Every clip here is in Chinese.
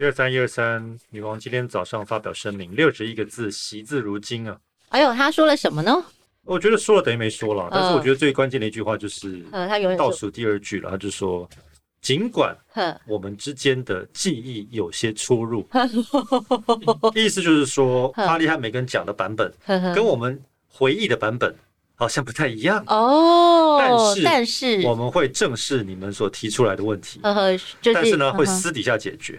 一二三一二三，女王今天早上发表声明，六十一个字，惜字如金啊！哎呦，她说了什么呢？我觉得说了等于没说了，但是我觉得最关键的一句话就是，呃，她永远倒数第二句了，她就说，尽管我们之间的记忆有些出入，意思就是说，哈利和梅根讲的版本跟我们回忆的版本好像不太一样。哦。但是，但是。我们会正视你们所提出来的问题，但是呢，会私底下解决。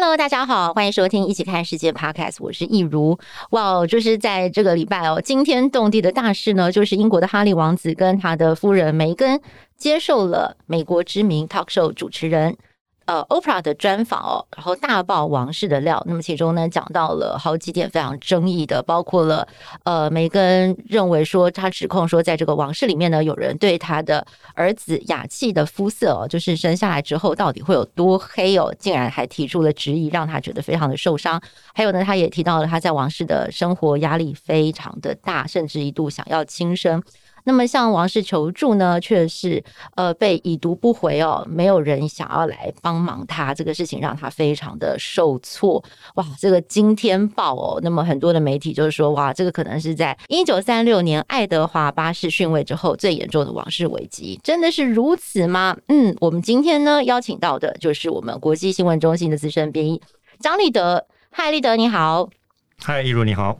Hello，大家好，欢迎收听《一起看世界》Podcast，我是易如。哇，就是在这个礼拜哦，惊天动地的大事呢，就是英国的哈利王子跟他的夫人梅根接受了美国知名 talk show 主持人。呃，Oprah 的专访哦，然后大爆王室的料。那么其中呢，讲到了好几点非常争议的，包括了呃，梅根认为说，他指控说，在这个王室里面呢，有人对他的儿子雅契的肤色哦，就是生下来之后到底会有多黑哦，竟然还提出了质疑，让他觉得非常的受伤。还有呢，他也提到了他在王室的生活压力非常的大，甚至一度想要轻生。那么向王室求助呢，却是呃被已读不回哦，没有人想要来帮忙他，这个事情让他非常的受挫。哇，这个惊天爆哦！那么很多的媒体就是说，哇，这个可能是在一九三六年爱德华八世逊位之后最严重的王室危机，真的是如此吗？嗯，我们今天呢邀请到的就是我们国际新闻中心的资深编译张立德。嗨，立德你好。嗨，一如你好。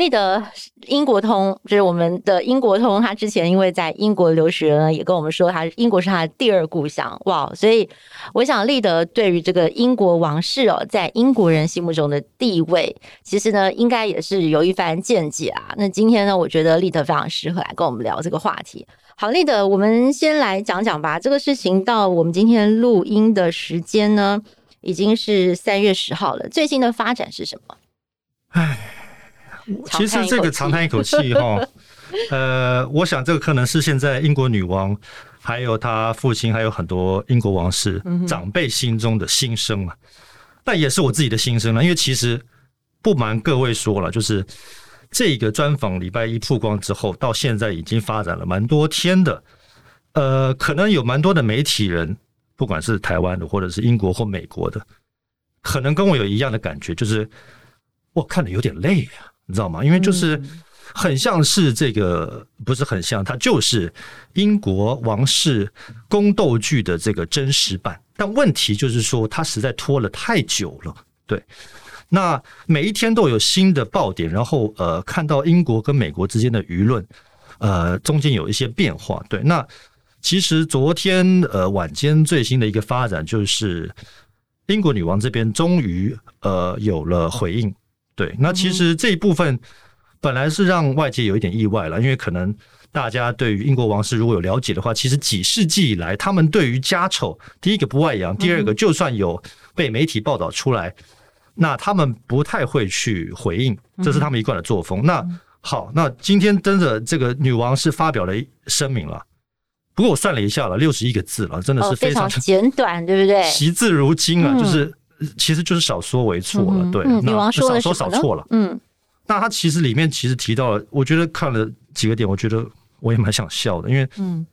立德英国通，就是我们的英国通。他之前因为在英国留学呢，也跟我们说，他英国是他的第二故乡。哇，所以我想立德对于这个英国王室哦，在英国人心目中的地位，其实呢，应该也是有一番见解啊。那今天呢，我觉得立德非常适合来跟我们聊这个话题。好，立德，我们先来讲讲吧。这个事情到我们今天录音的时间呢，已经是三月十号了。最新的发展是什么？唉。其实这个长叹一口气哈，呃，我想这个可能是现在英国女王，还有她父亲，还有很多英国王室长辈心中的心声啊。但也是我自己的心声了，因为其实不瞒各位说了，就是这个专访礼拜一曝光之后，到现在已经发展了蛮多天的。呃，可能有蛮多的媒体人，不管是台湾的，或者是英国或美国的，可能跟我有一样的感觉，就是我看的有点累啊。你知道吗？因为就是很像是这个，不是很像，它就是英国王室宫斗剧的这个真实版。但问题就是说，它实在拖了太久了。对，那每一天都有新的爆点，然后呃，看到英国跟美国之间的舆论，呃，中间有一些变化。对，那其实昨天呃晚间最新的一个发展就是，英国女王这边终于呃有了回应。对，那其实这一部分本来是让外界有一点意外了，因为可能大家对于英国王室如果有了解的话，其实几世纪以来，他们对于家丑，第一个不外扬，第二个就算有被媒体报道出来，那他们不太会去回应，这是他们一贯的作风。那好，那今天真的这个女王是发表了声明了，不过我算了一下了，六十一个字了，真的是非常简短，对不对？惜字如金啊，就是。其实就是少说为错了，对，女王说的少说少错了，嗯，那他其实里面其实提到了，我觉得看了几个点，我觉得我也蛮想笑的，因为，嗯，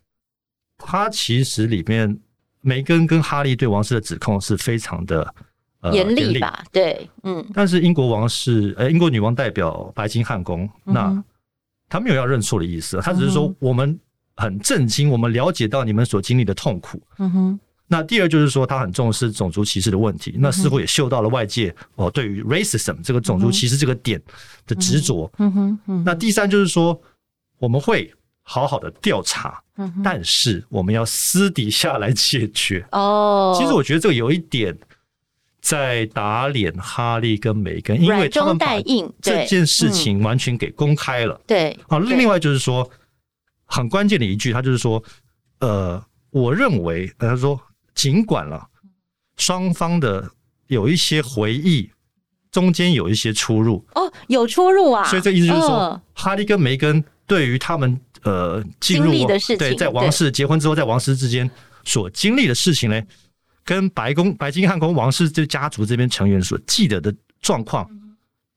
他其实里面梅根跟哈利对王室的指控是非常的严厉吧，对，嗯，但是英国王室，呃，英国女王代表白金汉宫，那他没有要认错的意思，他只是说我们很震惊，我们了解到你们所经历的痛苦，嗯哼。那第二就是说，他很重视种族歧视的问题，那似乎也嗅到了外界哦对于 racism 这个种族歧视这个点的执着。嗯哼，那第三就是说，我们会好好的调查，但是我们要私底下来解决。哦，其实我觉得这个有一点在打脸哈利跟梅根，因为他们把这件事情完全给公开了。对，啊，另外就是说，很关键的一句，他就是说，呃，我认为，他说。尽管了，双方的有一些回忆，中间有一些出入哦，有出入啊。所以这意思就是说，哦、哈利跟梅根对于他们呃进入的事情，对，在王室结婚之后，在王室之间所经历的事情呢，跟白宫、白金汉宫王室这家族这边成员所记得的状况，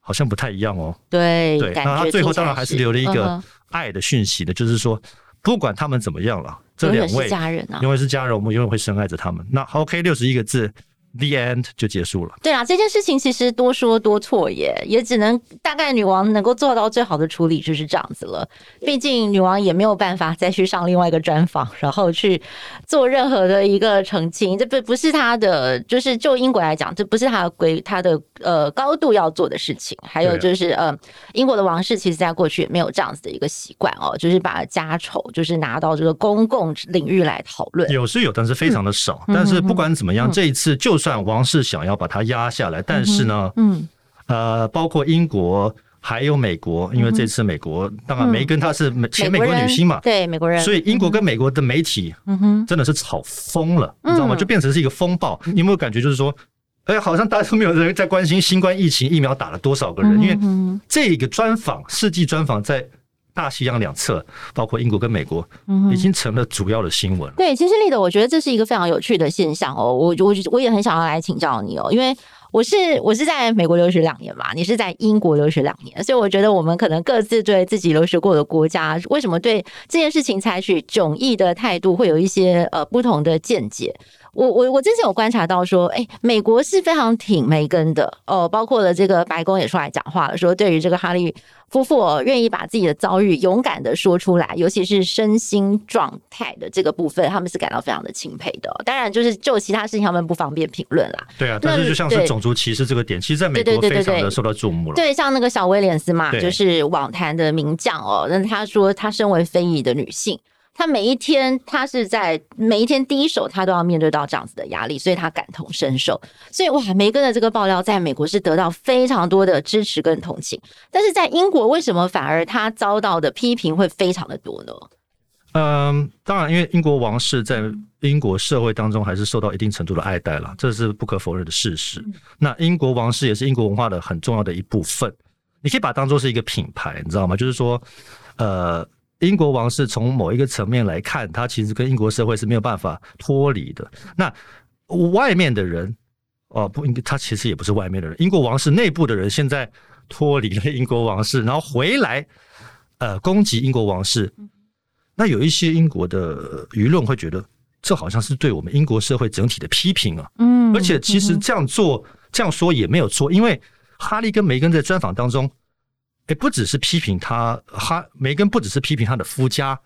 好像不太一样哦。对对，那他最后当然还是留了一个爱的讯息的，就是说，不管他们怎么样了。这两位家人啊，因为是家人，我们永远会深爱着他们。那 OK，六十一个字。The end 就结束了。对啊，这件事情其实多说多错耶，也只能大概女王能够做到最好的处理就是这样子了。毕竟女王也没有办法再去上另外一个专访，然后去做任何的一个澄清。这不不是她的，就是就英国来讲，这不是她的规，她的呃高度要做的事情。还有就是呃，英国的王室其实在过去也没有这样子的一个习惯哦，就是把家丑就是拿到这个公共领域来讨论。有是有，但是非常的少。嗯、但是不管怎么样，嗯、这一次就。算王室想要把它压下来，但是呢，嗯，呃，包括英国还有美国，因为这次美国当然梅根她是前美国女星嘛，对美国人，所以英国跟美国的媒体，嗯哼，真的是吵疯了，你知道吗？就变成是一个风暴。你有没有感觉就是说，哎，好像大家都没有人在关心新冠疫情疫苗打了多少个人？因为这个专访世纪专访在。大西洋两侧，包括英国跟美国，已经成了主要的新闻。对，其实立德，我觉得这是一个非常有趣的现象哦。我我我也很想要来请教你哦，因为我是我是在美国留学两年嘛，你是在英国留学两年，所以我觉得我们可能各自对自己留学过的国家，为什么对这件事情采取迥异的态度，会有一些呃不同的见解。我我我之前有观察到说，哎，美国是非常挺梅根的哦，包括了这个白宫也出来讲话了，说对于这个哈利夫妇哦，愿意把自己的遭遇勇敢的说出来，尤其是身心状态的这个部分，他们是感到非常的钦佩的。当然，就是就其他事情他们不方便评论啦。对啊，但是就像是种族歧视这个点，其实在美国非常的受到注目了。对，像那个小威廉斯嘛，就是网坛的名将哦，那他说他身为非裔的女性。他每一天，他是在每一天第一手，他都要面对到这样子的压力，所以他感同身受。所以哇，梅根的这个爆料在美国是得到非常多的支持跟同情，但是在英国为什么反而他遭到的批评会非常的多呢？嗯，当然，因为英国王室在英国社会当中还是受到一定程度的爱戴了，这是不可否认的事实。那英国王室也是英国文化的很重要的一部分，你可以把它当做是一个品牌，你知道吗？就是说，呃。英国王室从某一个层面来看，它其实跟英国社会是没有办法脱离的。那外面的人，哦，不应该，他其实也不是外面的人。英国王室内部的人现在脱离了英国王室，然后回来，呃，攻击英国王室。那有一些英国的舆论会觉得，这好像是对我们英国社会整体的批评啊。嗯，而且其实这样做、这样说也没有错，因为哈利跟梅根在专访当中。也不只是批评他，哈梅根不只是批评他的夫家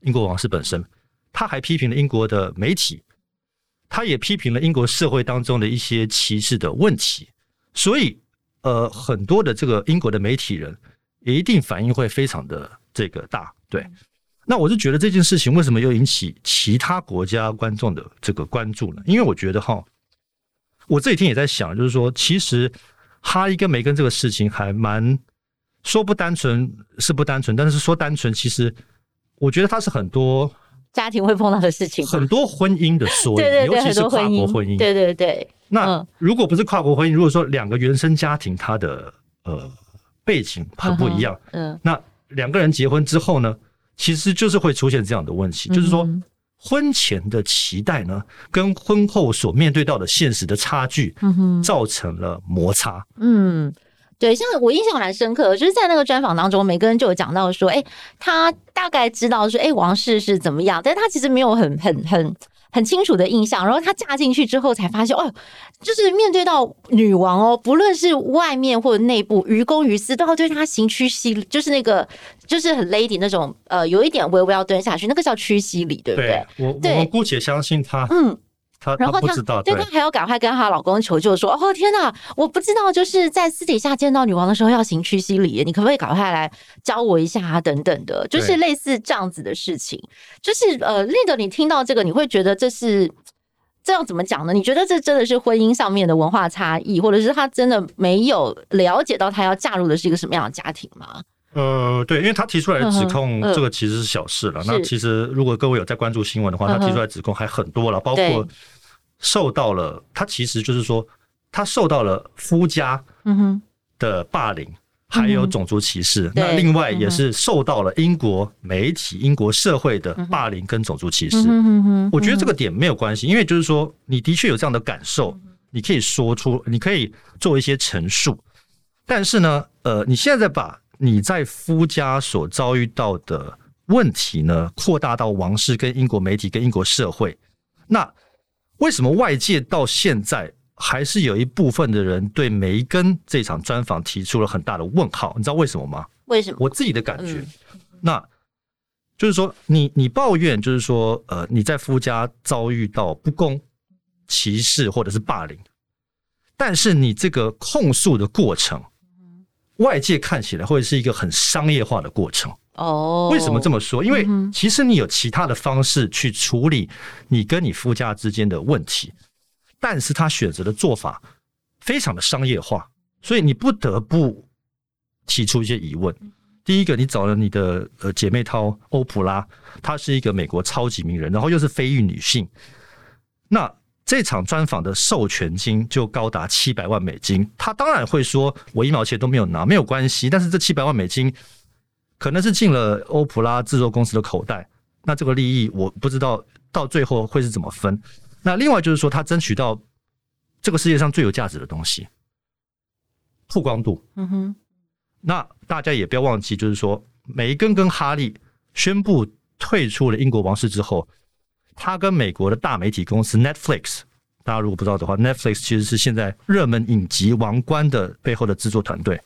英国王室本身，他还批评了英国的媒体，他也批评了英国社会当中的一些歧视的问题，所以呃，很多的这个英国的媒体人一定反应会非常的这个大。对，那我是觉得这件事情为什么又引起其他国家观众的这个关注呢？因为我觉得哈，我这几天也在想，就是说，其实哈伊跟梅根这个事情还蛮。说不单纯是不单纯，但是说单纯，其实我觉得它是很多家庭会碰到的事情，很多婚姻的缩影，对对对，尤其是跨国婚姻，对对对。那如果不是跨国婚姻，如果说两个原生家庭它的呃背景很不一样，嗯，那两个人结婚之后呢，其实就是会出现这样的问题，就是说婚前的期待呢，跟婚后所面对到的现实的差距，嗯哼，造成了摩擦，嗯。对，像我印象蛮深刻的，就是在那个专访当中，每个人就有讲到说，哎，他大概知道说，哎，王室是怎么样，但是他其实没有很很很很清楚的印象。然后他嫁进去之后才发现，哦，就是面对到女王哦，不论是外面或者内部，于公于私都要对她行屈膝，就是那个就是很 lady 那种，呃，有一点微微要蹲下去，那个叫屈膝礼，对不对？对我我们姑且相信她，嗯。然后她，对，她还要赶快跟她老公求救，说：“哦天哪，我不知道，就是在私底下见到女王的时候要行屈膝礼，你可不可以赶快来教我一下啊？等等的，就是类似这样子的事情。就是呃，立德，你听到这个，你会觉得这是这样怎么讲呢？你觉得这真的是婚姻上面的文化差异，或者是她真的没有了解到她要嫁入的是一个什么样的家庭吗？”呃，对，因为他提出来的指控，这个其实是小事了。嗯、那其实如果各位有在关注新闻的话，他提出来指控还很多了，包括受到了他其实就是说，他受到了夫家的霸凌，还有种族歧视。那另外也是受到了英国媒体、英国社会的霸凌跟种族歧视。我觉得这个点没有关系，因为就是说，你的确有这样的感受，你可以说出，你可以做一些陈述。但是呢，呃，你现在把你在夫家所遭遇到的问题呢，扩大到王室跟英国媒体跟英国社会，那为什么外界到现在还是有一部分的人对梅根这场专访提出了很大的问号？你知道为什么吗？为什么？我自己的感觉，嗯、那就是说你，你你抱怨，就是说，呃，你在夫家遭遇到不公、歧视或者是霸凌，但是你这个控诉的过程，外界看起来会是一个很商业化的过程。哦，为什么这么说？因为其实你有其他的方式去处理你跟你夫家之间的问题，但是他选择的做法非常的商业化，所以你不得不提出一些疑问。第一个，你找了你的呃姐妹淘欧普拉，她是一个美国超级名人，然后又是非裔女性，那这场专访的授权金就高达七百万美金，他当然会说我一毛钱都没有拿，没有关系，但是这七百万美金。可能是进了欧普拉制作公司的口袋，那这个利益我不知道到最后会是怎么分。那另外就是说，他争取到这个世界上最有价值的东西——曝光度。嗯哼。那大家也不要忘记，就是说，梅根跟哈利宣布退出了英国王室之后，他跟美国的大媒体公司 Netflix，大家如果不知道的话，Netflix 其实是现在热门影集《王冠》的背后的制作团队。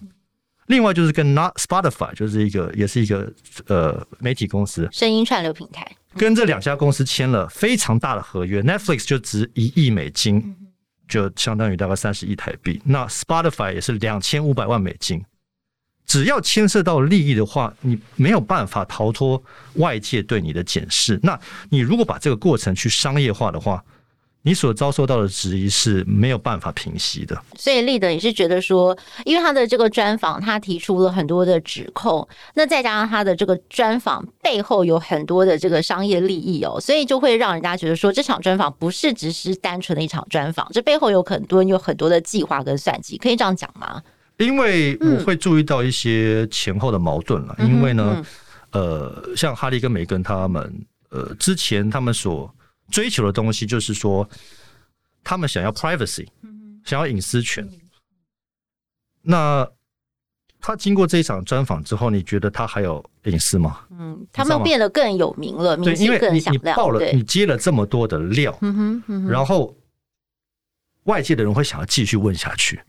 另外就是跟 Not Spotify，就是一个也是一个呃媒体公司，声音串流平台，跟这两家公司签了非常大的合约。Netflix 就值一亿美金，就相当于大概三十亿台币。那 Spotify 也是两千五百万美金。只要牵涉到利益的话，你没有办法逃脱外界对你的检视。那你如果把这个过程去商业化的话，你所遭受到的质疑是没有办法平息的，所以立德也是觉得说，因为他的这个专访，他提出了很多的指控，那再加上他的这个专访背后有很多的这个商业利益哦，所以就会让人家觉得说，这场专访不是只是单纯的一场专访，这背后有很多有很多的计划跟算计，可以这样讲吗？因为我会注意到一些前后的矛盾了，嗯、因为呢，呃，像哈利跟梅根他们，呃，之前他们所追求的东西就是说，他们想要 privacy，想要隐私权。那他经过这一场专访之后，你觉得他还有隐私吗？嗯，他们变得更有名了，名气更响亮。你爆了，你接了这么多的料，然后。外界的人会想要继续问下去，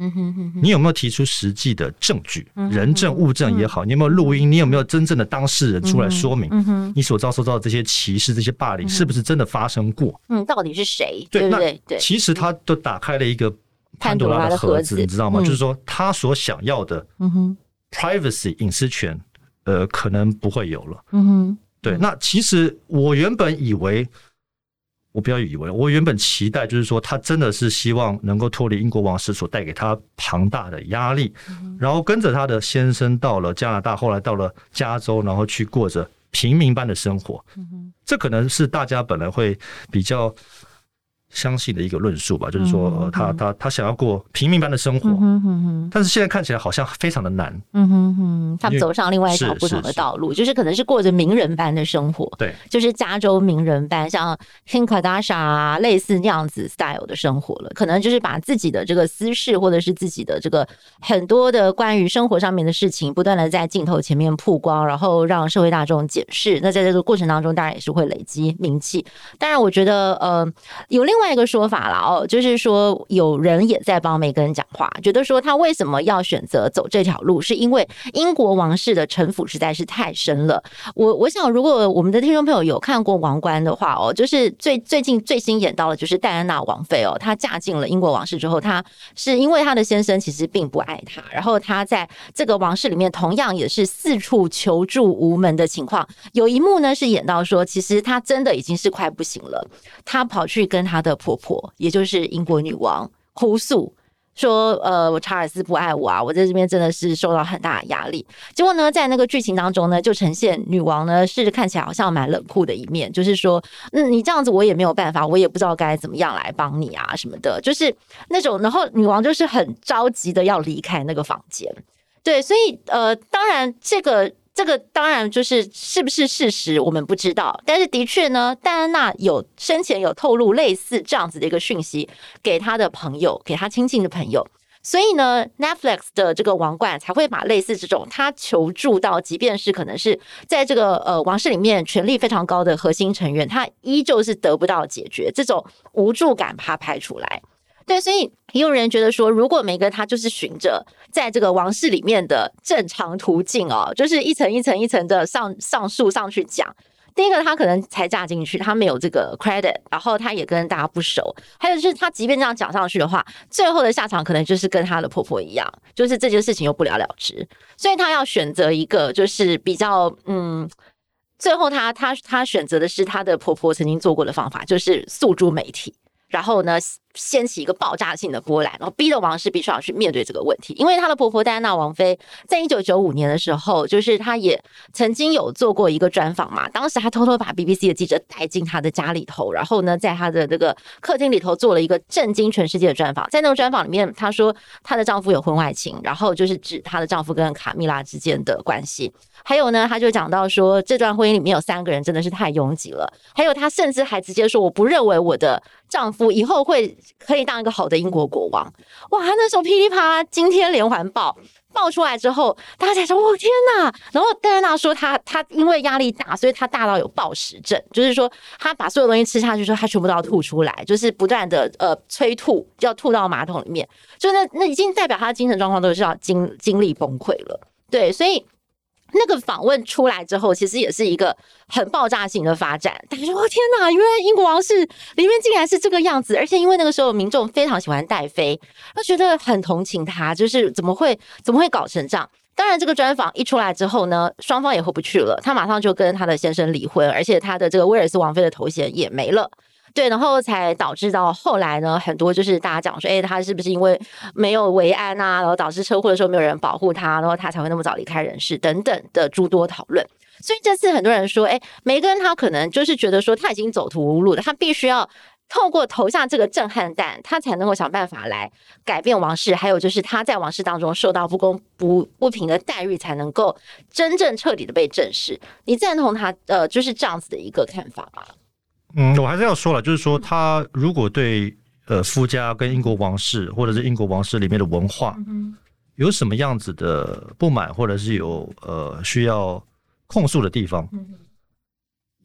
你有没有提出实际的证据，人证物证也好，你有没有录音，你有没有真正的当事人出来说明，你所遭受到的这些歧视、这些霸凌是不是真的发生过？嗯，到底是谁？对不对？对，其实他都打开了一个潘多拉的盒子，你知道吗？就是说他所想要的，privacy 隐私权，呃，可能不会有了。嗯哼，对。那其实我原本以为。我不要以为，我原本期待就是说，他真的是希望能够脱离英国王室所带给他庞大的压力，然后跟着他的先生到了加拿大，后来到了加州，然后去过着平民般的生活。这可能是大家本来会比较。相信的一个论述吧，就是说，他他他想要过平民般的生活，但是现在看起来好像非常的难。嗯哼哼，他们走上另外一条不同的道路，就是可能是过着名人般的生活。对，就是加州名人般，像 Kim Kardashian 啊，类似那样子 style 的生活了。可能就是把自己的这个私事，或者是自己的这个很多的关于生活上面的事情，不断的在镜头前面曝光，然后让社会大众解释。那在这个过程当中，当然也是会累积名气。当然，我觉得呃，有另外。另外一个说法了哦，就是说有人也在帮梅根讲话，觉得说他为什么要选择走这条路，是因为英国王室的城府实在是太深了。我我想，如果我们的听众朋友有看过《王冠》的话哦，就是最最近最新演到的，就是戴安娜王妃哦，她嫁进了英国王室之后，她是因为她的先生其实并不爱她，然后她在这个王室里面同样也是四处求助无门的情况。有一幕呢是演到说，其实她真的已经是快不行了，她跑去跟她的。的婆婆，也就是英国女王哭诉，说呃，我查尔斯不爱我啊，我在这边真的是受到很大的压力。结果呢，在那个剧情当中呢，就呈现女王呢是看起来好像蛮冷酷的一面，就是说，嗯，你这样子我也没有办法，我也不知道该怎么样来帮你啊什么的，就是那种。然后女王就是很着急的要离开那个房间，对，所以呃，当然这个。这个当然就是是不是事实，我们不知道。但是的确呢，戴安娜有生前有透露类似这样子的一个讯息给他的朋友，给他亲近的朋友。所以呢，Netflix 的这个王冠才会把类似这种他求助到，即便是可能是在这个呃王室里面权力非常高的核心成员，他依旧是得不到解决，这种无助感，他拍出来。对，所以也有人觉得说，如果梅根他就是循着在这个王室里面的正常途径哦，就是一层一层一层的上上诉上去讲。第一个，他可能才嫁进去，他没有这个 credit，然后他也跟大家不熟。还有就是，他即便这样讲上去的话，最后的下场可能就是跟他的婆婆一样，就是这件事情又不了了之。所以他要选择一个就是比较嗯，最后他他他选择的是他的婆婆曾经做过的方法，就是诉诸媒体。然后呢，掀起一个爆炸性的波澜，然后逼得王室必须要去面对这个问题。因为她的婆婆戴安娜王妃，在一九九五年的时候，就是她也曾经有做过一个专访嘛。当时她偷偷把 BBC 的记者带进她的家里头，然后呢，在她的这个客厅里头做了一个震惊全世界的专访。在那个专访里面，她说她的丈夫有婚外情，然后就是指她的丈夫跟卡蜜拉之间的关系。还有呢，她就讲到说，这段婚姻里面有三个人真的是太拥挤了。还有，她甚至还直接说，我不认为我的丈夫以后会可以当一个好的英国国王。哇，他那时候噼里啪啦惊天连环爆爆出来之后，大家才说：“我天哪！”然后戴安娜说他：“他他因为压力大，所以他大到有暴食症，就是说他把所有东西吃下去，之后他全部都要吐出来，就是不断的呃催吐，要吐到马桶里面。就那那已经代表他的精神状况都是要经经历崩溃了。对，所以。”那个访问出来之后，其实也是一个很爆炸性的发展。大家说：“，天哪！原来英国王室里面竟然是这个样子。”而且因为那个时候民众非常喜欢戴妃，他觉得很同情他，就是怎么会怎么会搞成这样？当然，这个专访一出来之后呢，双方也回不去了，他马上就跟他的先生离婚，而且他的这个威尔斯王妃的头衔也没了。对，然后才导致到后来呢，很多就是大家讲说，哎，他是不是因为没有维安啊，然后导致车祸的时候没有人保护他，然后他才会那么早离开人世等等的诸多讨论。所以这次很多人说，哎，梅根他可能就是觉得说他已经走投无路了，他必须要透过投下这个震撼弹，他才能够想办法来改变王室，还有就是他在王室当中受到不公不不平的待遇，才能够真正彻底的被正视。你赞同他呃就是这样子的一个看法吗？嗯，我还是要说了，就是说，他如果对呃夫家跟英国王室或者是英国王室里面的文化有什么样子的不满，或者是有呃需要控诉的地方，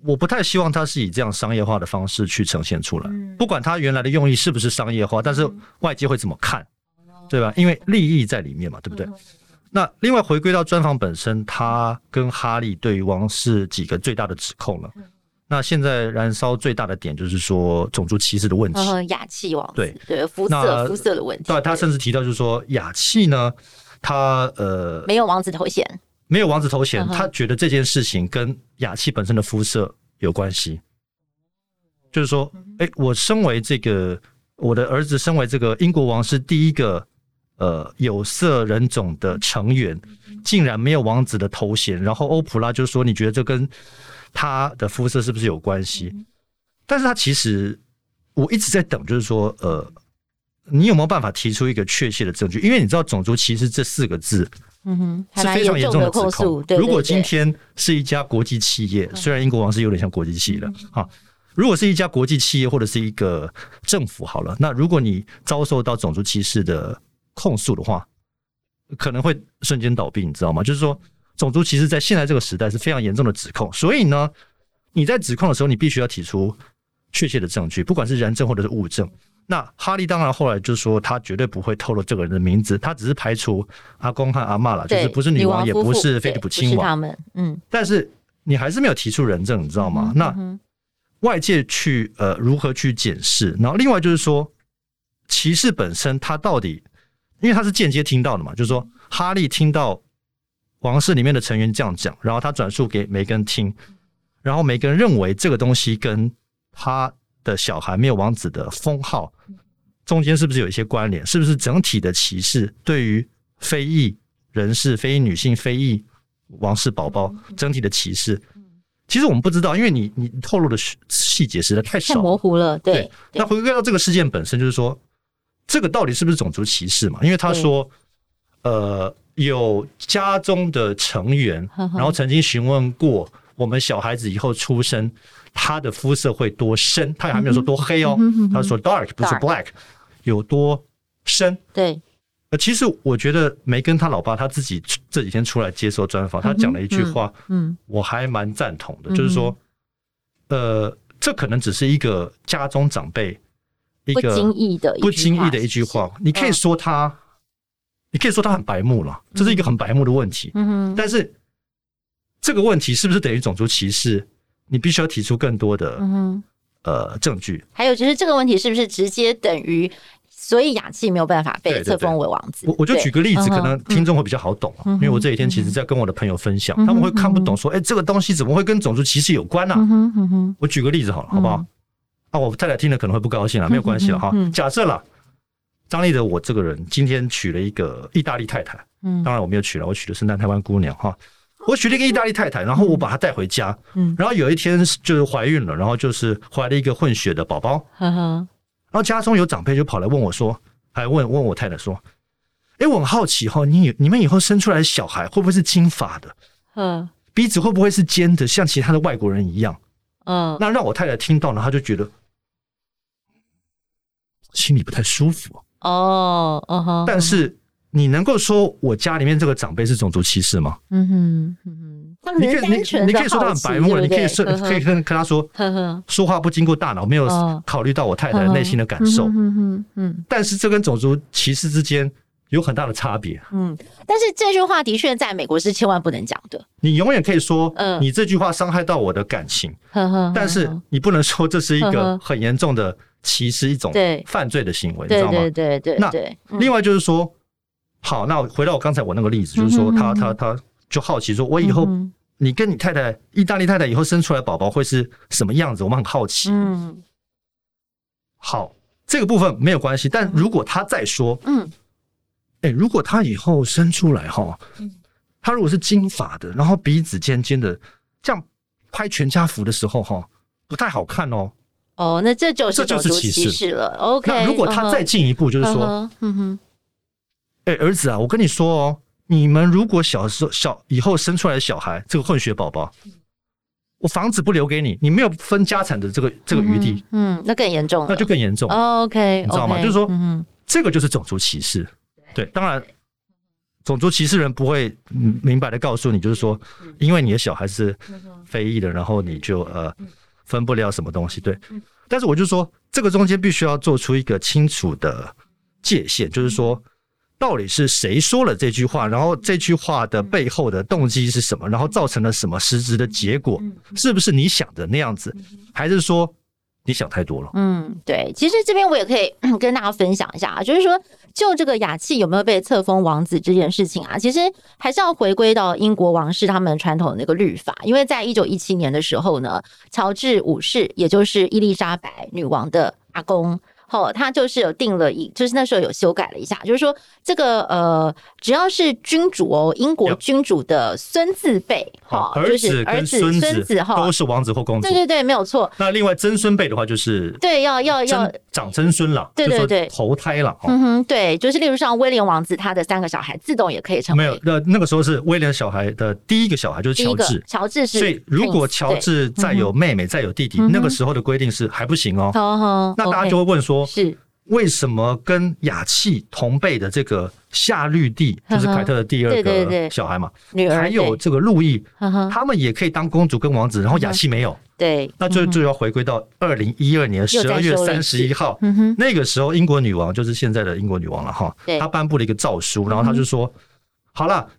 我不太希望他是以这样商业化的方式去呈现出来。不管他原来的用意是不是商业化，但是外界会怎么看，对吧？因为利益在里面嘛，对不对？那另外回归到专访本身，他跟哈利对于王室几个最大的指控了。那现在燃烧最大的点就是说种族歧视的问题，雅气王对对肤色肤色的问题。对，他甚至提到就是说雅气呢，他呃没有王子头衔，没有王子头衔，他觉得这件事情跟雅气本身的肤色有关系。就是说，哎，我身为这个我的儿子，身为这个英国王室第一个呃有色人种的成员，竟然没有王子的头衔。然后欧普拉就说：“你觉得这跟？”他的肤色是不是有关系？但是他其实我一直在等，就是说，呃，你有没有办法提出一个确切的证据？因为你知道，种族歧视这四个字，嗯哼，是非常严重的指控。如果今天是一家国际企业，虽然英国王室有点像国际企业了，啊，如果是一家国际企业或者是一个政府，好了，那如果你遭受到种族歧视的控诉的话，可能会瞬间倒闭，你知道吗？就是说。种族其实，在现在这个时代是非常严重的指控，所以呢，你在指控的时候，你必须要提出确切的证据，不管是人证或者是物证。那哈利当然后来就说，他绝对不会透露这个人的名字，他只是排除阿公和阿嬷了，就是不是女王，也不是菲利普亲王，他们，嗯。但是你还是没有提出人证，你知道吗？那外界去呃如何去检视？然后另外就是说，歧视本身，他到底，因为他是间接听到的嘛，就是说哈利听到。王室里面的成员这样讲，然后他转述给梅根听，然后梅根认为这个东西跟他的小孩没有王子的封号中间是不是有一些关联？是不是整体的歧视对于非裔人士、非裔女性、非裔王室宝宝整体的歧视？其实我们不知道，因为你你透露的细节实在太少，太模糊了。对，对，那回归到这个事件本身，就是说这个到底是不是种族歧视嘛？因为他说，呃，有家中的成员，然后曾经询问过我们小孩子以后出生。他的肤色会多深？他也还没有说多黑哦，他说 dark 不是 black，有多深？对，呃，其实我觉得梅根他老爸他自己这几天出来接受专访，他讲了一句话，嗯，我还蛮赞同的，就是说，呃，这可能只是一个家中长辈一个不经意的不经意的一句话，你可以说他，你可以说他很白目了，这是一个很白目的问题，嗯，但是这个问题是不是等于种族歧视？你必须要提出更多的呃证据，还有就是这个问题是不是直接等于，所以雅契没有办法被册封为王子？我我就举个例子，可能听众会比较好懂，啊因为我这几天其实在跟我的朋友分享，他们会看不懂，说，哎，这个东西怎么会跟种族歧视有关呢？我举个例子好了，好不好？啊，我太太听了可能会不高兴了，没有关系了哈。假设了张立德，我这个人今天娶了一个意大利太太，当然我没有娶了，我娶的是南台湾姑娘哈。我娶了一个意大利太太，然后我把她带回家，嗯，然后有一天就是怀孕了，然后就是怀了一个混血的宝宝，然后家中有长辈就跑来问我说，还问问我太太说，哎，我很好奇哈，你你们以后生出来的小孩会不会是金发的？嗯，鼻子会不会是尖的，像其他的外国人一样？嗯，那让我太太听到呢，她就觉得心里不太舒服。哦，哦哈，但是。你能够说我家里面这个长辈是种族歧视吗？嗯哼，嗯哼，你可以你你可以说他很白目，你可以说可以跟跟他说，说话不经过大脑，没有考虑到我太太内心的感受。嗯哼，嗯，但是这跟种族歧视之间有很大的差别。嗯，但是这句话的确在美国是千万不能讲的。你永远可以说，嗯你这句话伤害到我的感情。但是你不能说这是一个很严重的歧视，一种犯罪的行为，你知道吗？对对对。那另外就是说。好，那回到我刚才我那个例子，就是说他他他就好奇说，我以后你跟你太太意大利太太以后生出来宝宝会是什么样子？我们很好奇。嗯，好，这个部分没有关系。但如果他再说，嗯，哎，如果他以后生出来哈，他如果是金发的，然后鼻子尖尖的，这样拍全家福的时候哈，不太好看哦。哦，那这就是这就是歧视了。OK，那如果他再进一步，就是说，嗯哼。哎，儿子啊，我跟你说哦，你们如果小时候小以后生出来的小孩，这个混血宝宝，我房子不留给你，你没有分家产的这个这个余地，嗯，那更严重，那就更严重。OK，你知道吗？就是说，这个就是种族歧视。对，当然，种族歧视人不会明白的告诉你，就是说，因为你的小孩是非裔的，然后你就呃分不了什么东西。对，但是我就说，这个中间必须要做出一个清楚的界限，就是说。到底是谁说了这句话？然后这句话的背后的动机是什么？然后造成了什么实质的结果？是不是你想的那样子？还是说你想太多了？嗯，对。其实这边我也可以 跟大家分享一下啊，就是说，就这个雅气有没有被册封王子这件事情啊，其实还是要回归到英国王室他们传统的那个律法，因为在一九一七年的时候呢，乔治五世，也就是伊丽莎白女王的阿公。哦，他就是有定了一，就是那时候有修改了一下，就是说这个呃，只要是君主哦，英国君主的孙子辈，好，儿子跟孙子哈都是王子或公主，对对对，没有错。那另外曾孙辈的话，就是对，要要要长曾孙了，对对对，投胎了，嗯哼，对，就是例如像威廉王子，他的三个小孩自动也可以成为。没有，那那个时候是威廉小孩的第一个小孩就是乔治，乔治是，所以如果乔治再有妹妹再有弟弟，那个时候的规定是还不行哦。那大家就会问说，是。为什么跟雅契同辈的这个夏绿蒂，就是凯特的第二个小孩嘛，女儿，还有这个路易，他们也可以当公主跟王子，然后雅契没有？对，那就就要回归到二零一二年十二月三十一号，那个时候英国女王就是现在的英国女王了哈，她颁布了一个诏书，然后她就说：“好了，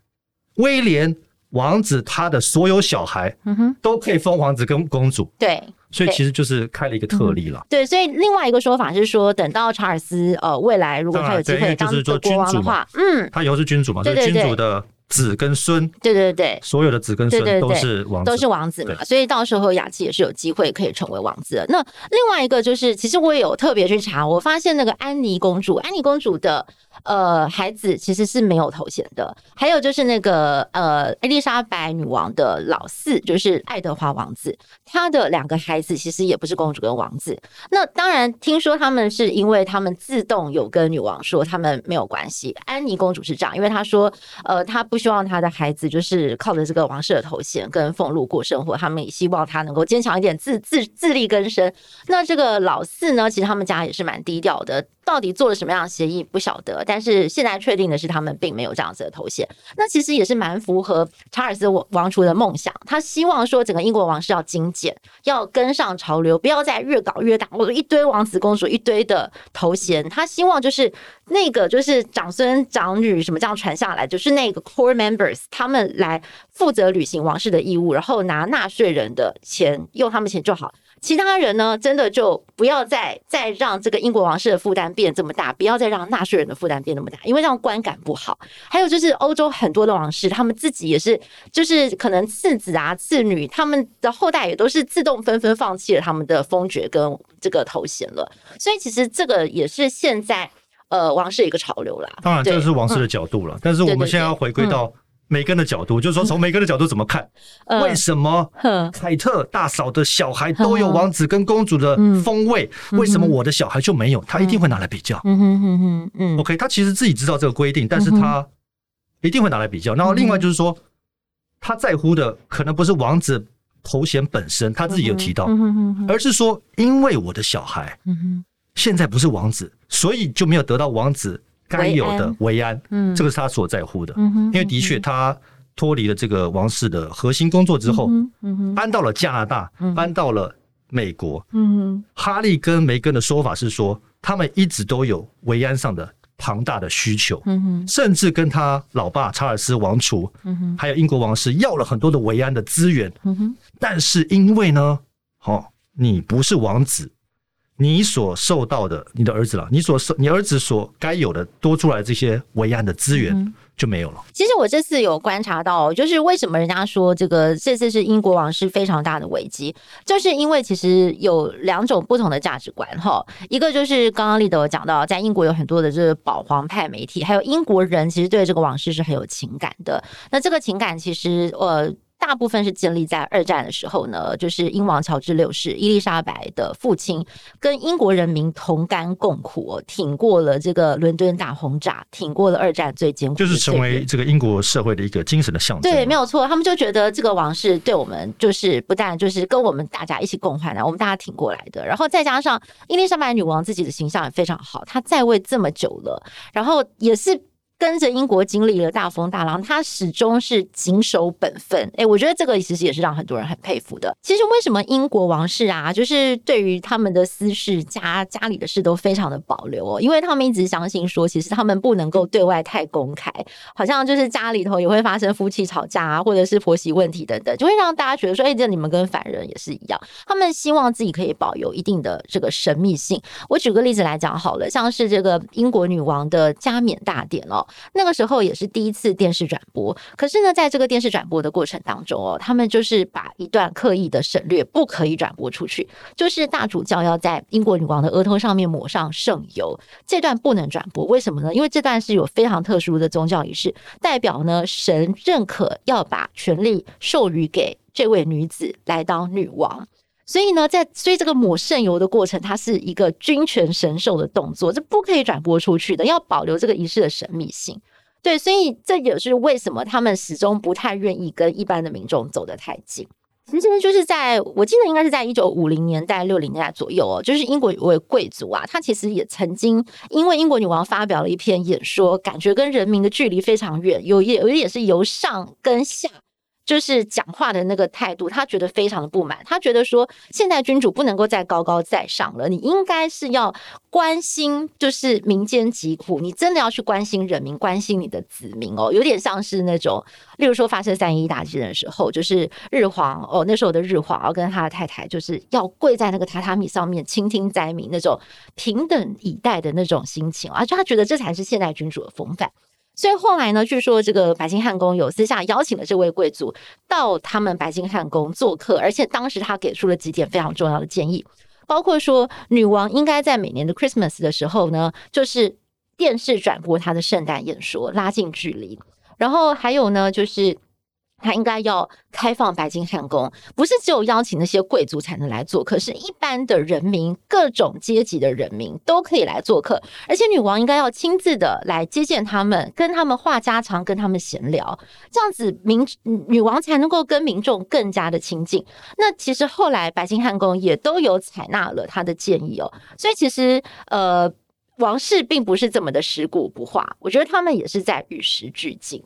威廉王子他的所有小孩，都可以封王子跟公主。”对。所以其实就是开了一个特例了。对，所以另外一个说法是说，等到查尔斯呃未来如果他有机会当君主的话，嗯，他以后是君主嘛，就是君主的子跟孙，对对对，所有的子跟孙都是王子，都是王子嘛，所以到时候雅琪也是有机会可以成为王子的。那另外一个就是，其实我也有特别去查，我发现那个安妮公主，安妮公主的。呃，孩子其实是没有头衔的。还有就是那个呃，伊丽莎白女王的老四，就是爱德华王子，他的两个孩子其实也不是公主跟王子。那当然，听说他们是因为他们自动有跟女王说他们没有关系。安妮公主是这样，因为她说，呃，她不希望她的孩子就是靠着这个王室的头衔跟俸禄过生活，他们也希望他能够坚强一点，自自自力更生。那这个老四呢，其实他们家也是蛮低调的。到底做了什么样的协议不晓得，但是现在确定的是他们并没有这样子的头衔。那其实也是蛮符合查尔斯王王储的梦想，他希望说整个英国王室要精简，要跟上潮流，不要再越搞越大，或者一堆王子公主一堆的头衔。他希望就是那个就是长孙长女什么这样传下来，就是那个 core members 他们来负责履行王室的义务，然后拿纳税人的钱，用他们钱就好。其他人呢，真的就不要再再让这个英国王室的负担变这么大，不要再让纳税人的负担变那么大，因为这样观感不好。还有就是欧洲很多的王室，他们自己也是，就是可能次子啊、次女，他们的后代也都是自动纷纷放弃了他们的封爵跟这个头衔了。所以其实这个也是现在呃王室一个潮流啦。当然，这个是王室的角度了，但是我们现在要回归到。梅根的角度，就是说从梅根的角度怎么看？为什么凯特大嫂的小孩都有王子跟公主的风味？为什么我的小孩就没有？他一定会拿来比较。嗯哼哼哼，嗯，OK，他其实自己知道这个规定，但是他一定会拿来比较。然后另外就是说，他在乎的可能不是王子头衔本身，他自己有提到，而是说，因为我的小孩，现在不是王子，所以就没有得到王子。该有的维安，嗯，这个是他所在乎的，嗯哼，因为的确他脱离了这个王室的核心工作之后，嗯哼，搬到了加拿大，搬到了美国，嗯哼，哈利跟梅根的说法是说，他们一直都有维安上的庞大的需求，嗯哼，甚至跟他老爸查尔斯王储，嗯哼，还有英国王室要了很多的维安的资源，嗯哼，但是因为呢，哦，你不是王子。你所受到的，你的儿子了，你所受，你儿子所该有的多出来这些维安的资源就没有了。其实我这次有观察到，就是为什么人家说这个这次是英国王室非常大的危机，就是因为其实有两种不同的价值观哈。一个就是刚刚立德讲到，在英国有很多的这个保皇派媒体，还有英国人其实对这个王室是很有情感的。那这个情感其实呃。大部分是建立在二战的时候呢，就是英王乔治六世伊丽莎白的父亲跟英国人民同甘共苦，挺过了这个伦敦大轰炸，挺过了二战最艰苦，就是成为这个英国社会的一个精神的象征。对，没有错，他们就觉得这个王室对我们就是不但就是跟我们大家一起共患难，我们大家挺过来的。然后再加上伊丽莎白女王自己的形象也非常好，她在位这么久了，然后也是。跟着英国经历了大风大浪，他始终是谨守本分。哎，我觉得这个其实也是让很多人很佩服的。其实为什么英国王室啊，就是对于他们的私事、家家里的事都非常的保留哦，因为他们一直相信说，其实他们不能够对外太公开，好像就是家里头也会发生夫妻吵架啊，或者是婆媳问题等等，就会让大家觉得说，哎，这你们跟凡人也是一样。他们希望自己可以保有一定的这个神秘性。我举个例子来讲好了，像是这个英国女王的加冕大典哦。那个时候也是第一次电视转播，可是呢，在这个电视转播的过程当中哦，他们就是把一段刻意的省略，不可以转播出去，就是大主教要在英国女王的额头上面抹上圣油，这段不能转播。为什么呢？因为这段是有非常特殊的宗教仪式，代表呢神认可要把权力授予给这位女子来当女王。所以呢，在所以这个抹圣油的过程，它是一个君权神授的动作，这不可以转播出去的，要保留这个仪式的神秘性。对，所以这也是为什么他们始终不太愿意跟一般的民众走得太近。其实就是在我记得应该是在一九五零年代、六零年代左右哦，就是英国有位贵族啊，他其实也曾经因为英国女王发表了一篇演说，感觉跟人民的距离非常远，有也有也是由上跟下。就是讲话的那个态度，他觉得非常的不满。他觉得说，现代君主不能够再高高在上了，你应该是要关心，就是民间疾苦，你真的要去关心人民，关心你的子民哦。有点像是那种，例如说发生三一大地震的时候，就是日皇哦，那时候的日皇要跟他的太太，就是要跪在那个榻榻米上面倾听灾民那种平等以待的那种心情啊，就他觉得这才是现代君主的风范。所以后来呢，据说这个白金汉宫有私下邀请了这位贵族到他们白金汉宫做客，而且当时他给出了几点非常重要的建议，包括说女王应该在每年的 Christmas 的时候呢，就是电视转播她的圣诞演说，拉近距离，然后还有呢，就是。他应该要开放白金汉宫，不是只有邀请那些贵族才能来做客，是一般的人民，各种阶级的人民都可以来做客。而且女王应该要亲自的来接见他们，跟他们话家常，跟他们闲聊，这样子民女王才能够跟民众更加的亲近。那其实后来白金汉宫也都有采纳了他的建议哦，所以其实呃，王室并不是这么的食古不化，我觉得他们也是在与时俱进。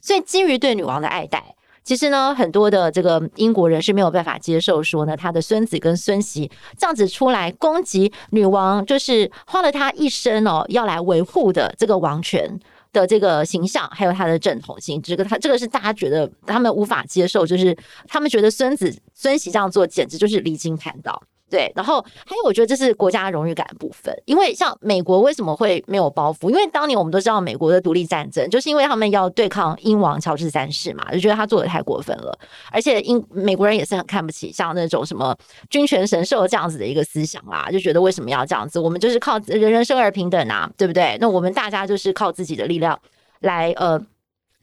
所以，基于对女王的爱戴，其实呢，很多的这个英国人是没有办法接受说呢，他的孙子跟孙媳这样子出来攻击女王，就是花了他一生哦要来维护的这个王权的这个形象，还有他的正统性。这个他这个是大家觉得他们无法接受，就是他们觉得孙子孙媳这样做简直就是离经叛道。对，然后还有，我觉得这是国家荣誉感部分，因为像美国为什么会没有包袱？因为当年我们都知道美国的独立战争，就是因为他们要对抗英王乔治三世嘛，就觉得他做的太过分了，而且英美国人也是很看不起像那种什么君权神授这样子的一个思想啦，就觉得为什么要这样子？我们就是靠人人生而平等啊，对不对？那我们大家就是靠自己的力量来呃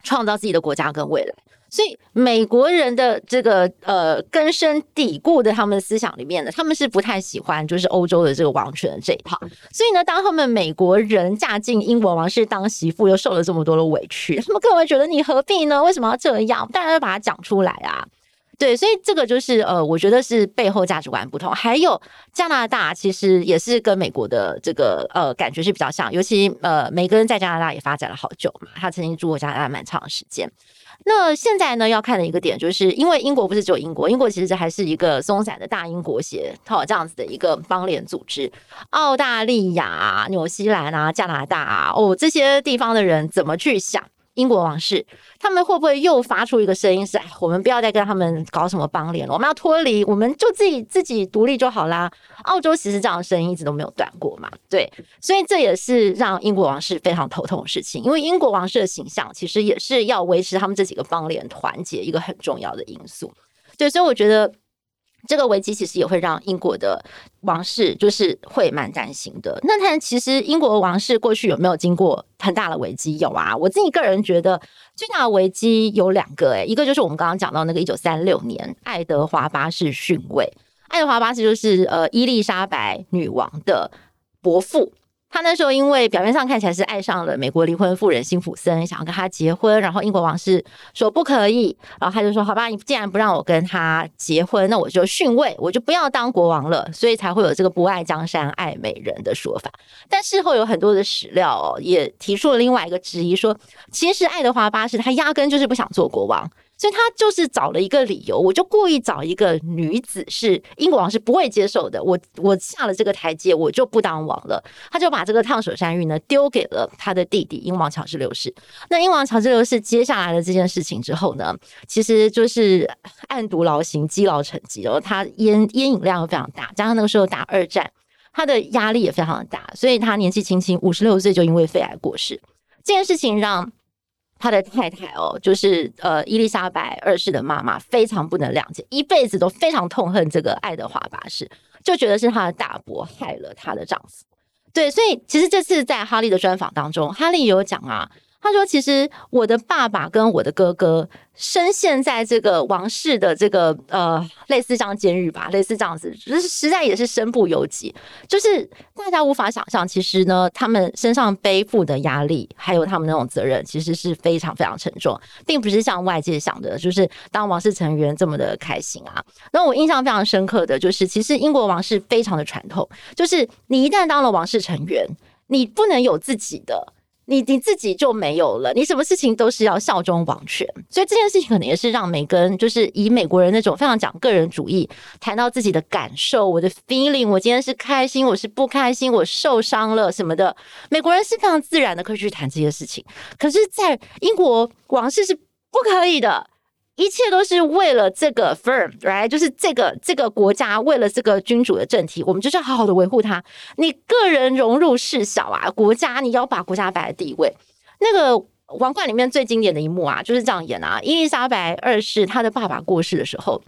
创造自己的国家跟未来。所以美国人的这个呃根深蒂固的他们的思想里面呢，他们是不太喜欢就是欧洲的这个王权的这一套。所以呢，当他们美国人嫁进英国王室当媳妇，又受了这么多的委屈，他们更会觉得你何必呢？为什么要这样？当然要把它讲出来啊。对，所以这个就是呃，我觉得是背后价值观不同。还有加拿大其实也是跟美国的这个呃感觉是比较像，尤其呃梅根在加拿大也发展了好久嘛，他曾经住过加拿大蛮长时间。那现在呢，要看的一个点，就是因为英国不是只有英国，英国其实还是一个松散的大英国协，好这样子的一个邦联组织。澳大利亚、纽西兰啊、加拿大啊，哦，这些地方的人怎么去想？英国王室，他们会不会又发出一个声音是：哎，我们不要再跟他们搞什么邦联了，我们要脱离，我们就自己自己独立就好啦。澳洲其实这样的声音一直都没有断过嘛，对，所以这也是让英国王室非常头痛的事情，因为英国王室的形象其实也是要维持他们这几个邦联团结一个很重要的因素。对，所以我觉得。这个危机其实也会让英国的王室就是会蛮担心的。那他其实英国王室过去有没有经过很大的危机？有啊，我自己个人觉得最大的危机有两个，诶，一个就是我们刚刚讲到那个一九三六年爱德华八世逊位。爱德华八世就是呃伊丽莎白女王的伯父。他那时候因为表面上看起来是爱上了美国离婚妇人辛普森，想要跟他结婚，然后英国王室说不可以，然后他就说好吧，你既然不让我跟他结婚，那我就逊位，我就不要当国王了，所以才会有这个不爱江山爱美人的说法。但事后有很多的史料，也提出了另外一个质疑，说其实爱德华八世他压根就是不想做国王。所以他就是找了一个理由，我就故意找一个女子，是英国王是不会接受的。我我下了这个台阶，我就不当王了。他就把这个烫手山芋呢丢给了他的弟弟英王乔治六世。那英王乔治六世接下来的这件事情之后呢，其实就是暗独劳形，积劳成疾然后。他烟烟瘾量又非常大，加上那个时候打二战，他的压力也非常的大，所以他年纪轻轻五十六岁就因为肺癌过世。这件事情让。他的太太哦，就是呃伊丽莎白二世的妈妈，非常不能谅解，一辈子都非常痛恨这个爱德华八世，就觉得是他的大伯害了他的丈夫。对，所以其实这次在哈利的专访当中，哈利有讲啊。他说：“其实我的爸爸跟我的哥哥深陷在这个王室的这个呃类似这样监狱吧，类似这样子，就是实在也是身不由己。就是大家无法想象，其实呢，他们身上背负的压力，还有他们那种责任，其实是非常非常沉重，并不是像外界想的，就是当王室成员这么的开心啊。那我印象非常深刻的就是，其实英国王室非常的传统，就是你一旦当了王室成员，你不能有自己的。”你你自己就没有了，你什么事情都是要效忠王权，所以这件事情可能也是让梅根就是以美国人那种非常讲个人主义，谈到自己的感受，我的 feeling，我今天是开心，我是不开心，我受伤了什么的，美国人是非常自然的可以去谈这些事情，可是，在英国王室是不可以的。一切都是为了这个 firm，right？就是这个这个国家，为了这个君主的政体，我们就是要好好的维护它。你个人融入事小啊，国家你要把国家摆在第一位。那个王冠里面最经典的一幕啊，就是这样演啊。伊丽莎白二世她的爸爸过世的时候，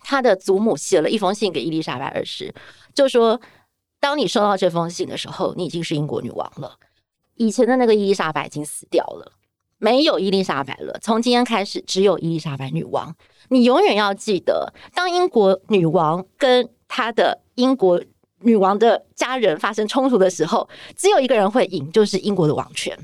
她的祖母写了一封信给伊丽莎白二世，就说：当你收到这封信的时候，你已经是英国女王了。以前的那个伊丽莎白已经死掉了，没有伊丽莎白了。从今天开始，只有伊丽莎白女王。你永远要记得，当英国女王跟她的英国女王的家人发生冲突的时候，只有一个人会赢，就是英国的王权，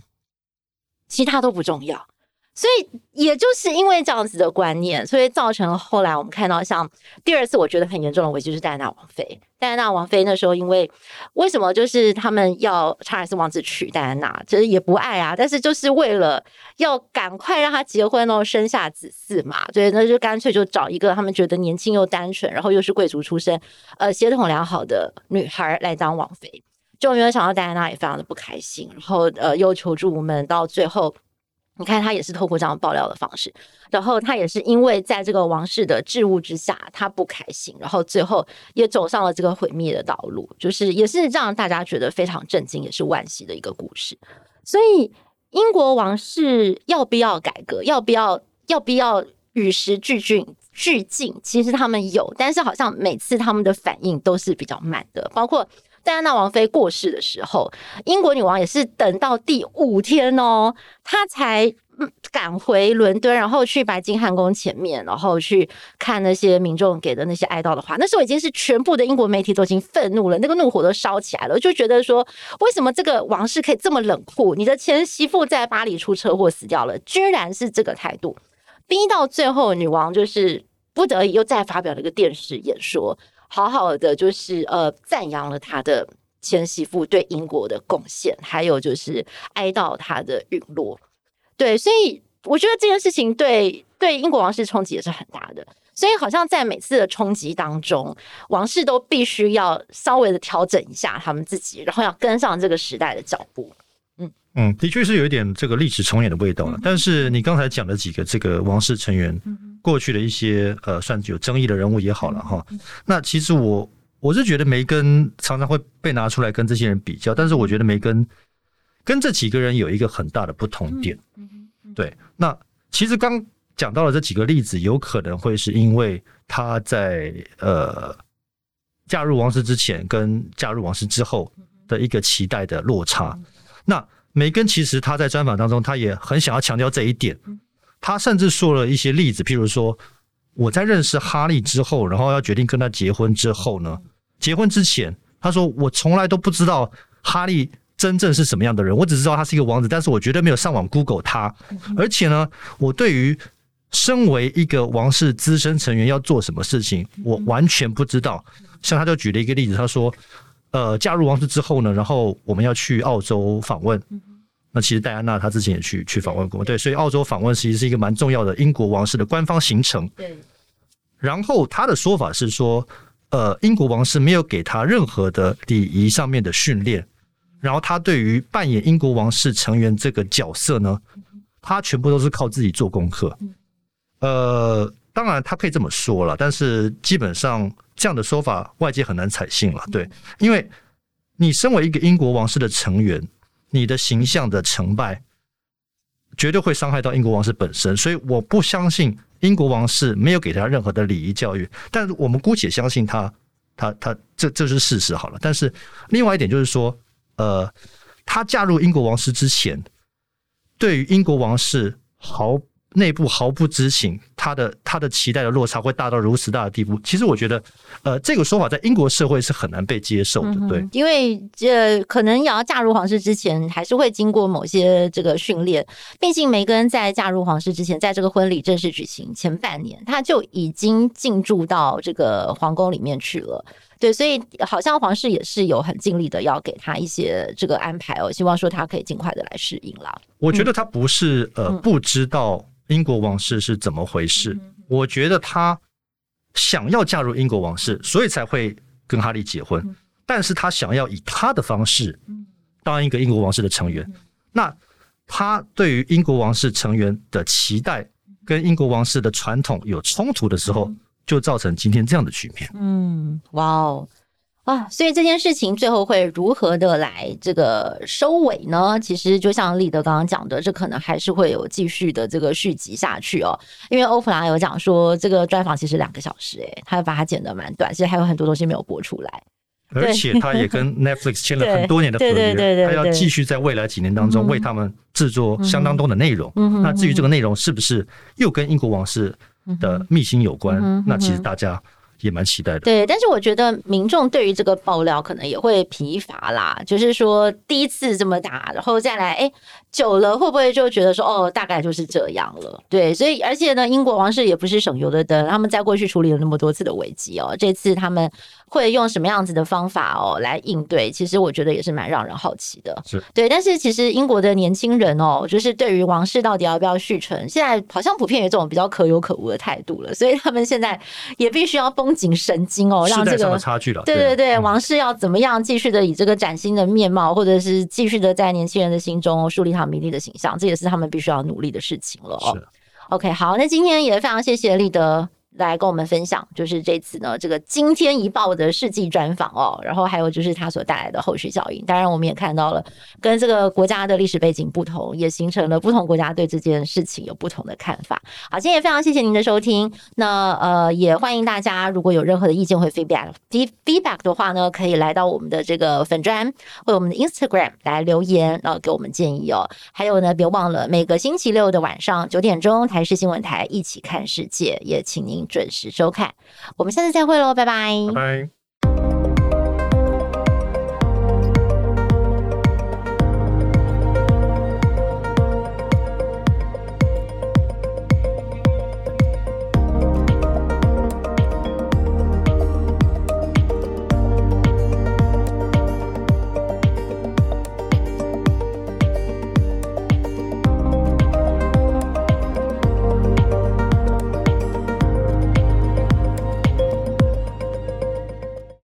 其他都不重要。所以，也就是因为这样子的观念，所以造成了后来我们看到像第二次我觉得很严重的危机，就是戴安娜王妃。戴安娜王妃那时候，因为为什么就是他们要查尔斯王子娶戴安娜，其实也不爱啊，但是就是为了要赶快让她结婚，哦生下子嗣嘛，所以那就干脆就找一个他们觉得年轻又单纯，然后又是贵族出身，呃，血统良好的女孩来当王妃。就没有想到戴安娜也非常的不开心，然后呃又求助无门，到最后。你看，他也是透过这样爆料的方式，然后他也是因为在这个王室的桎梏之下，他不开心，然后最后也走上了这个毁灭的道路，就是也是让大家觉得非常震惊，也是惋惜的一个故事。所以，英国王室要不要改革？要不要要不要与时俱进？俱进？其实他们有，但是好像每次他们的反应都是比较慢的，包括。戴安娜王妃过世的时候，英国女王也是等到第五天哦，她才赶回伦敦，然后去白金汉宫前面，然后去看那些民众给的那些哀悼的话。那时候已经是全部的英国媒体都已经愤怒了，那个怒火都烧起来了，就觉得说，为什么这个王室可以这么冷酷？你的前媳妇在巴黎出车祸死掉了，居然是这个态度，逼到最后，女王就是不得已又再发表了一个电视演说。好好的，就是呃，赞扬了他的前媳妇对英国的贡献，还有就是哀悼他的陨落。对，所以我觉得这件事情对对英国王室冲击也是很大的。所以好像在每次的冲击当中，王室都必须要稍微的调整一下他们自己，然后要跟上这个时代的脚步。嗯嗯，的确是有一点这个历史重演的味道了。嗯、但是你刚才讲的几个这个王室成员。嗯过去的一些呃，算是有争议的人物也好了哈。那其实我我是觉得梅根常常会被拿出来跟这些人比较，但是我觉得梅根跟这几个人有一个很大的不同点。对，那其实刚讲到了这几个例子，有可能会是因为他在呃嫁入王室之前跟嫁入王室之后的一个期待的落差。那梅根其实他在专访当中，他也很想要强调这一点。他甚至说了一些例子，譬如说，我在认识哈利之后，然后要决定跟他结婚之后呢，结婚之前，他说我从来都不知道哈利真正是什么样的人，我只知道他是一个王子，但是我绝对没有上网 Google 他，而且呢，我对于身为一个王室资深成员要做什么事情，我完全不知道。像他就举了一个例子，他说，呃，嫁入王室之后呢，然后我们要去澳洲访问。那其实戴安娜她之前也去去访问过，对，所以澳洲访问其实是一个蛮重要的英国王室的官方行程。对。然后他的说法是说，呃，英国王室没有给他任何的礼仪上面的训练，然后他对于扮演英国王室成员这个角色呢，他全部都是靠自己做功课。呃，当然他可以这么说了，但是基本上这样的说法外界很难采信了，对，因为你身为一个英国王室的成员。你的形象的成败，绝对会伤害到英国王室本身，所以我不相信英国王室没有给他任何的礼仪教育。但我们姑且相信他，他他这这是事实好了。但是另外一点就是说，呃，他嫁入英国王室之前，对于英国王室毫。内部毫不知情，他的他的期待的落差会大到如此大的地步。其实我觉得，呃，这个说法在英国社会是很难被接受的，嗯、对，因为呃，可能也要嫁入皇室之前，还是会经过某些这个训练。毕竟梅根在嫁入皇室之前，在这个婚礼正式举行前半年，他就已经进驻到这个皇宫里面去了。对，所以好像皇室也是有很尽力的要给他一些这个安排哦，希望说他可以尽快的来适应啦。我觉得他不是、嗯、呃不知道。英国王室是怎么回事？我觉得他想要嫁入英国王室，所以才会跟哈利结婚。但是他想要以他的方式当一个英国王室的成员。那他对于英国王室成员的期待跟英国王室的传统有冲突的时候，就造成今天这样的局面。嗯，哇哦。啊，所以这件事情最后会如何的来这个收尾呢？其实就像立德刚刚讲的，这可能还是会有继续的这个续集下去哦。因为欧普拉有讲说，这个专访其实两个小时，诶，他把它剪得蛮短，其实还有很多东西没有播出来。而且他也跟 Netflix 签了很多年的合约，他要继续在未来几年当中为他们制作相当多的内容。那至于这个内容是不是又跟英国王室的秘辛有关，那其实大家。也蛮期待的，对，但是我觉得民众对于这个爆料可能也会疲乏啦。就是说第一次这么大，然后再来，哎，久了会不会就觉得说，哦，大概就是这样了？对，所以而且呢，英国王室也不是省油的灯，他们在过去处理了那么多次的危机哦，这次他们会用什么样子的方法哦来应对？其实我觉得也是蛮让人好奇的。是，对，但是其实英国的年轻人哦，就是对于王室到底要不要续存，现在好像普遍有这种比较可有可无的态度了，所以他们现在也必须要绷紧神经哦，让这个差距了。对对对，王室要怎么样继续的以这个崭新的面貌，或者是继续的在年轻人的心中树立他们明丽的形象，这也是他们必须要努力的事情了哦。OK，好，那今天也非常谢谢立德。来跟我们分享，就是这次呢，这个惊天一爆的世纪专访哦，然后还有就是它所带来的后续效应。当然，我们也看到了跟这个国家的历史背景不同，也形成了不同国家对这件事情有不同的看法。好，今天也非常谢谢您的收听。那呃，也欢迎大家如果有任何的意见或 feedback feedback 的话呢，可以来到我们的这个粉专或我们的 Instagram 来留言，然后给我们建议哦。还有呢，别忘了每个星期六的晚上九点钟，台视新闻台一起看世界，也请您。准时收看，我们下次再会喽，拜拜。拜拜。